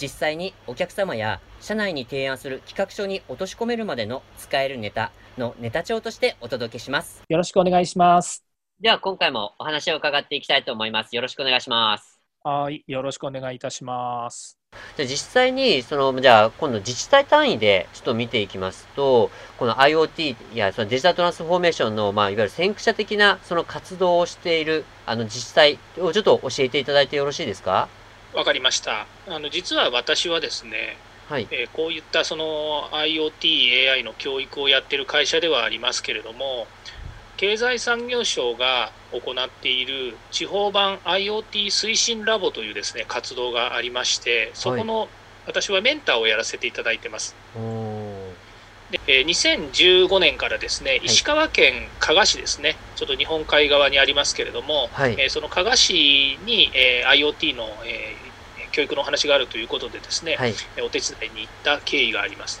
実際にお客様や社内に提案する企画書に落とし込めるまでの使えるネタのネタ帳としてお届けします。よろしくお願いします。では今回もお話を伺っていきたいと思います。よろしくお願いします。はいよろしくお願いいたします。じゃ実際に、その、じゃあ、今度自治体単位でちょっと見ていきますと、この IoT やそのデジタルトランスフォーメーションの、まあ、いわゆる先駆者的なその活動をしている、あの、自治体をちょっと教えていただいてよろしいですか？わかりました。あの、実は私はですね、はい、えー、こういったその IoT、AI の教育をやってる会社ではありますけれども、経済産業省が行っている地方版 IoT 推進ラボというですね活動がありましてそこの、私はメンターをやらせていただいてます。で2015年からですね、石川県加賀市ですね、ちょっと日本海側にありますけれども、はい、えその加賀市に、え IoT の、え教育の話があるということでですね、はい、お手伝いに行った経緯があります。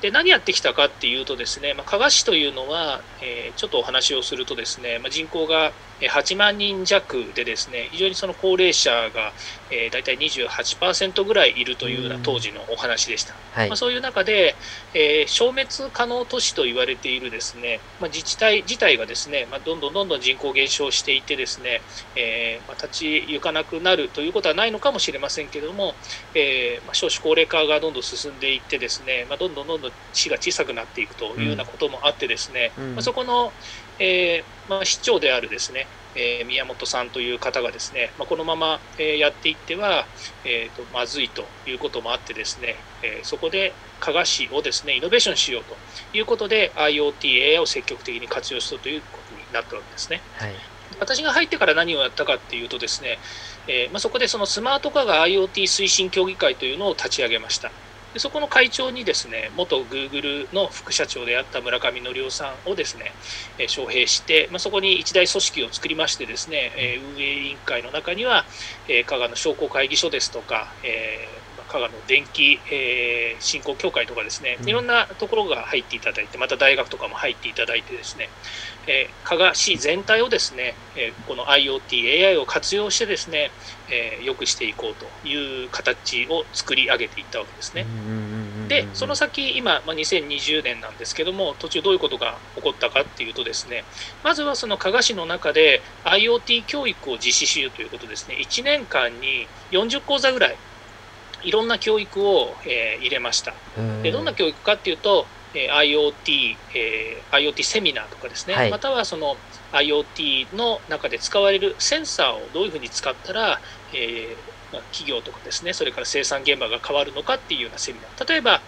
で何やってきたかっていうとですね、まあ、加賀市というのは、えー、ちょっとお話をするとですね、まあ、人口が8万人弱でですね非常にその高齢者が、えー、大体28%ぐらいいるというような当時のお話でした、はい、まあ、そういう中で、えー、消滅可能都市と言われているですね、まあ、自治体自体がですね、まあ、どんどんどんどん人口減少していてですね、えーまあ、立ち行かなくなるということはないのかもしれませんけれども、えーまあ、少子高齢化がどんどん進んでいってですね、まあ、どんどんどんどん市が小さくなっていくというようなこともあってですね、うん、まあ、そこの、えーまあ、市長であるですね、えー、宮本さんという方がですね、まあ、このまま、えー、やっていっては、えーと、まずいということもあってですね、えー、そこで加賀市をですねイノベーションしようということで IoT、AI を積極的に活用したということになったわけですね。はい私が入ってから何をやったかっていうとですね、えーまあ、そこでそのスマート化が IoT 推進協議会というのを立ち上げました。でそこの会長にですね元グーグルの副社長であった村上則夫さんをですね、えー、招聘して、まあ、そこに一大組織を作りましてですね、えー、運営委員会の中には、えー、加賀の商工会議所ですとか、え加賀の電気、えー、振興協会とかですね、いろんなところが入っていただいて、また大学とかも入っていただいてですね、えー、加賀市全体をですね、えー、この IoT、AI を活用してですね、えー、良くしていこうという形を作り上げていったわけですね。で、その先、今、まあ、2020年なんですけども、途中どういうことが起こったかっていうとですね、まずはその加賀市の中で IoT 教育を実施しようということですね、1年間に40講座ぐらい、いろんな教育を、えー、入れました。でどんな教育かっていうと、え IoT、えー、IoT セミナーとかですね、はい、またはその IoT の中で使われるセンサーをどういうふうに使ったら、えー、企業とかですね、それから生産現場が変わるのかっていうようなセミナー。例えば、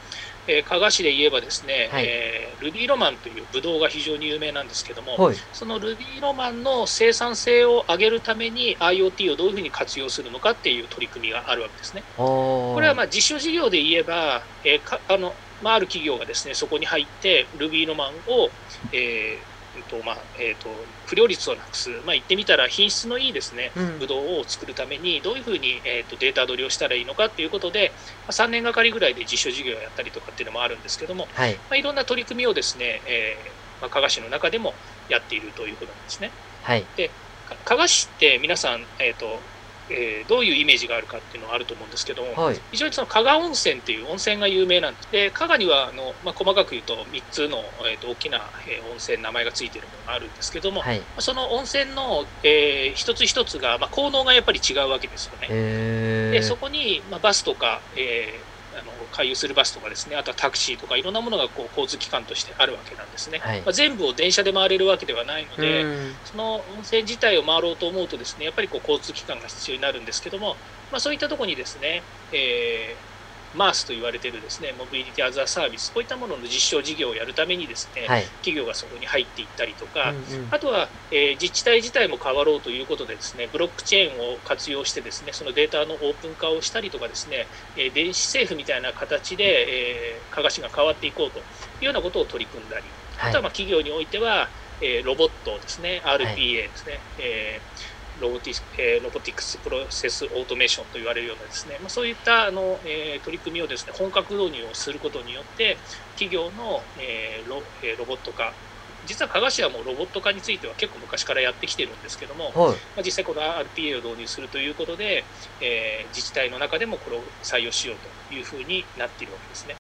えー、加賀市で言えばですね、はい、えー、ルビーロマンというブドウが非常に有名なんですけども、はい、そのルビーロマンの生産性を上げるために IoT をどういうふうに活用するのかっていう取り組みがあるわけですね。これはまあ実証事業で言えば、えー、かあのまあ、ある企業がですねそこに入って Ruby ロマンを、えーとまあえーと、不良率をなくす、まあ、言ってみたら品質のいいですね、うん、ブドウを作るためにどういうふうに、えーと、データ取りをしたらいいのかということで、まあ、3年がかりぐらいで実証事業をやったりとかっていうのもあるんですけども、はい。まあ、いろんな取り組みをですね、えーまあ、加賀市の中でもやっているということなんですね。はい、で加賀市って皆さん、えーとえー、どういうイメージがあるかっていうのはあると思うんですけども、はい、非常にその加賀温泉っていう温泉が有名なんです。で加賀にはあの、まあ、細かく言うと3つの、えーと、大きな、えー、温泉名前がついているものがあるんですけども、はい、その温泉の、えー、一つ一つが、まあ、効能がやっぱり違うわけですよね。でそこに、まあ、バスとか、えー回遊するバスとかですねあとはタクシーとかいろんなものがこう交通機関としてあるわけなんですね、はい、まあ、全部を電車で回れるわけではないのでその温泉自体を回ろうと思うとですねやっぱりこう交通機関が必要になるんですけども、まあ、そういったところにですね、えー MaaS と言われているですね Mobility as a Service こういったものの実証事業をやるためにですね、はい、企業がそこに入っていったりとか、うんうん、あとは、えー、自治体自体も変わろうということでですねブロックチェーンを活用してですねそのデータのオープン化をしたりとかですね、えー、電子政府みたいな形で、えー、加賀市が変わっていこうというようなことを取り組んだり、はい、あとはまあ企業においては、えー、ロボットですね RPA ですね、はい、えーロボティえー、 Robotics Process Automation と言われるようなですね、まあ、そういったあの、えー、取り組みをですね本格導入をすることによって企業の、えーロえー、ロボット化実は加賀市はもうロボット化については結構昔からやってきてるんですけども、はい、まあ、実際この RPA を導入するということで、えー、自治体の中でもこれを採用しようというふうになっているわけですね。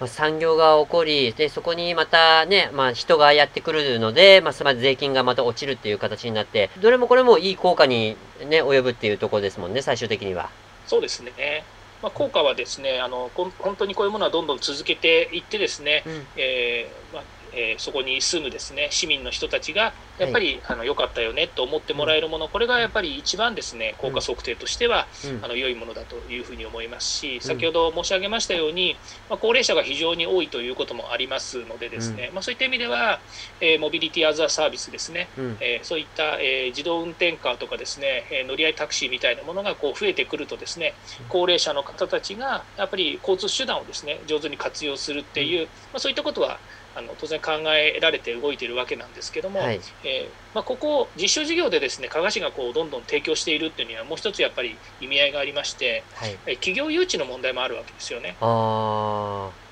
まあ、産業が起こり、で、そこにまたね、まあ人がやってくるので、まあその税金がまた落ちるっていう形になって、どれもこれもいい効果にね、及ぶっていうところですもんね、最終的には。そうですね。まあ、効果はですねあの本当にこういうものはどんどん続けていってですね、うん、えー、まあ、えー、そこに住むですね市民の人たちがやっぱり、はい、あの良かったよねと思ってもらえるもの、これがやっぱり一番ですね効果測定としては、うん、あの良いものだというふうに思いますし、先ほど申し上げましたように、まあ、高齢者が非常に多いということもありますのでですね、うん、まあ、そういった意味では、えー、モビリティアザーサービスですね、うん、えー、そういった、えー、自動運転カーとかですね、え乗り合いタクシーみたいなものがこう増えてくるとですね高齢者の方たちがやっぱり交通手段をですね上手に活用するっていう、まあ、そういったことはあの当然考えられて動いているわけなんですけども、はい、えー、まあ、ここ実証事業でですね加賀市がこうどんどん提供しているっていうにはもう一つやっぱり意味合いがありまして、はい、企業誘致の問題もあるわけですよね。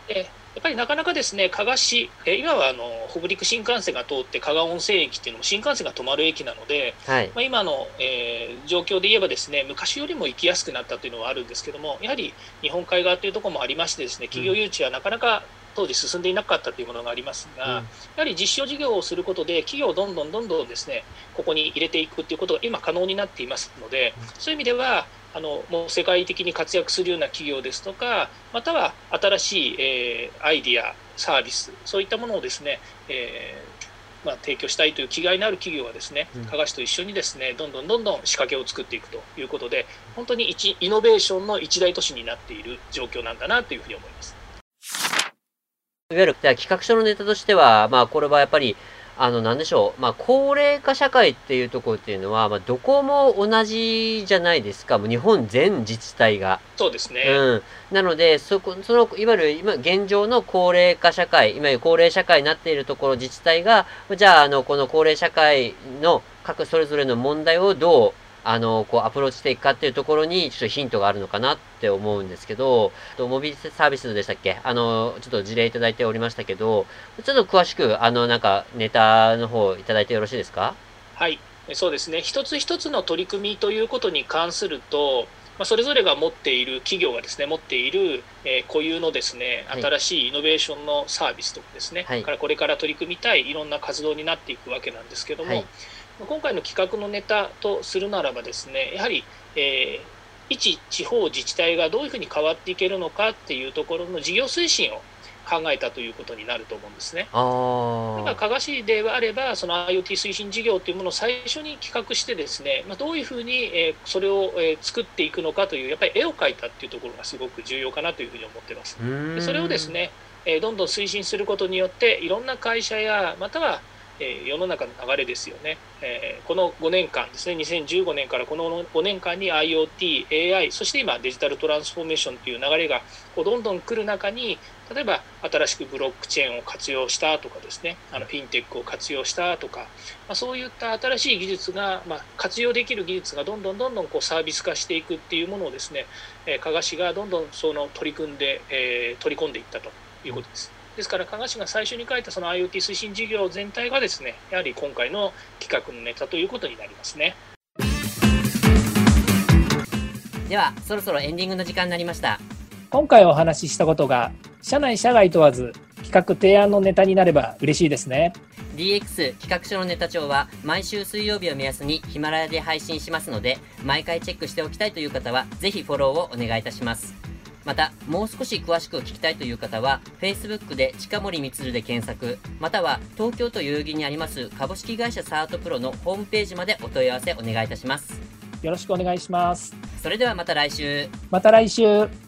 でやっぱりなかなかですね加賀市、え今はあの北陸新幹線が通って加賀温泉駅っていうのも新幹線が止まる駅なので、はい、まあ、今の、えー、状況で言えばですね昔よりも行きやすくなったというのはあるんですけどもやはり日本海側というところもありましてですね企業誘致はなかなか当時進んでいなかったというものがありますが、うん、やはり実証事業をすることで、企業をどんどんどんどんですねここに入れていくということが今、可能になっていますので、そういう意味では、あのもう世界的に活躍するような企業ですとか、または新しい、えー、アイディア、サービス、そういったものをですね、えーまあ、提供したいという気概のある企業はですね、加賀市と一緒にですね、どんどんどんどん仕掛けを作っていくということで、本当に一イノベーションの一大都市になっている状況なんだなというふうに思います。いわゆる企画書のネタとしては、まあこれはやっぱり、あの、なんでしょう。まあ、高齢化社会っていうところっていうのは、まあ、どこも同じじゃないですか。もう日本全自治体が。そうですね。うん。なので、そこ、その、いわゆる今、現状の高齢化社会、いわゆる高齢社会になっているところ、自治体が、じゃあ、あの、この高齢社会の各それぞれの問題をどう、あの、こうアプローチしていくかっていうところにちょっとヒントがあるのかなって思うんですけど、モビリティサービスでしたっけ？あの、ちょっと事例いただいておりましたけど、ちょっと詳しく、あの、なんかネタの方いただいてよろしいですか？はい。そうですね。一つ一つの取り組みということに関すると、まあ、それぞれが持っている企業がですね持っている、えー、固有のですね新しいイノベーションのサービスとかですね、はい、からこれから取り組みたいいろんな活動になっていくわけなんですけども、はい、今回の企画のネタとするならばですねやはり、えー、一地方自治体がどういうふうに変わっていけるのかっていうところの事業推進を考えたということになると思うんですね。だから加賀市であればその IoT 推進事業というものを最初に企画してですね、まあ、どういうふうに、えそれを、え作っていくのかというやっぱり絵を描いたっていうところがすごく重要かなというふうに思ってます。でそれをですね、えどんどん推進することによっていろんな会社やまたはえ世の中の流れですよね、えこの5年間ですね、2015年からこの5年間に IoT、AI、そして今デジタルトランスフォーメーションという流れがこうどんどん来る中に、例えば新しくブロックチェーンを活用したとかですね、あのフィンテックを活用したとか、まあ、そういった新しい技術が、まあ、活用できる技術がどんどんどんどんこうサービス化していくっていうものをですね、え加賀市がどんどんその取り組んで、え取り込んでいったということです。ですから加賀市が最初に書いたその IoT 推進事業全体がですねやはり今回の企画のネタということになりますね。ではそろそろエンディングの時間になりました。今回お話ししたことが社内社外問わず企画提案のネタになれば嬉しいですね。DX 企画書のネタ帳は毎週水曜日を目安にヒマラヤで配信しますので毎回チェックしておきたいという方はぜひフォローをお願いいたしますまた、もう少し詳しく聞きたいという方は、Facebook で近森光で検索、または東京都代々木にあります株式会社サートプロのホームページまでお問い合わせお願いいたします。よろしくお願いします。それではまた来週。また来週。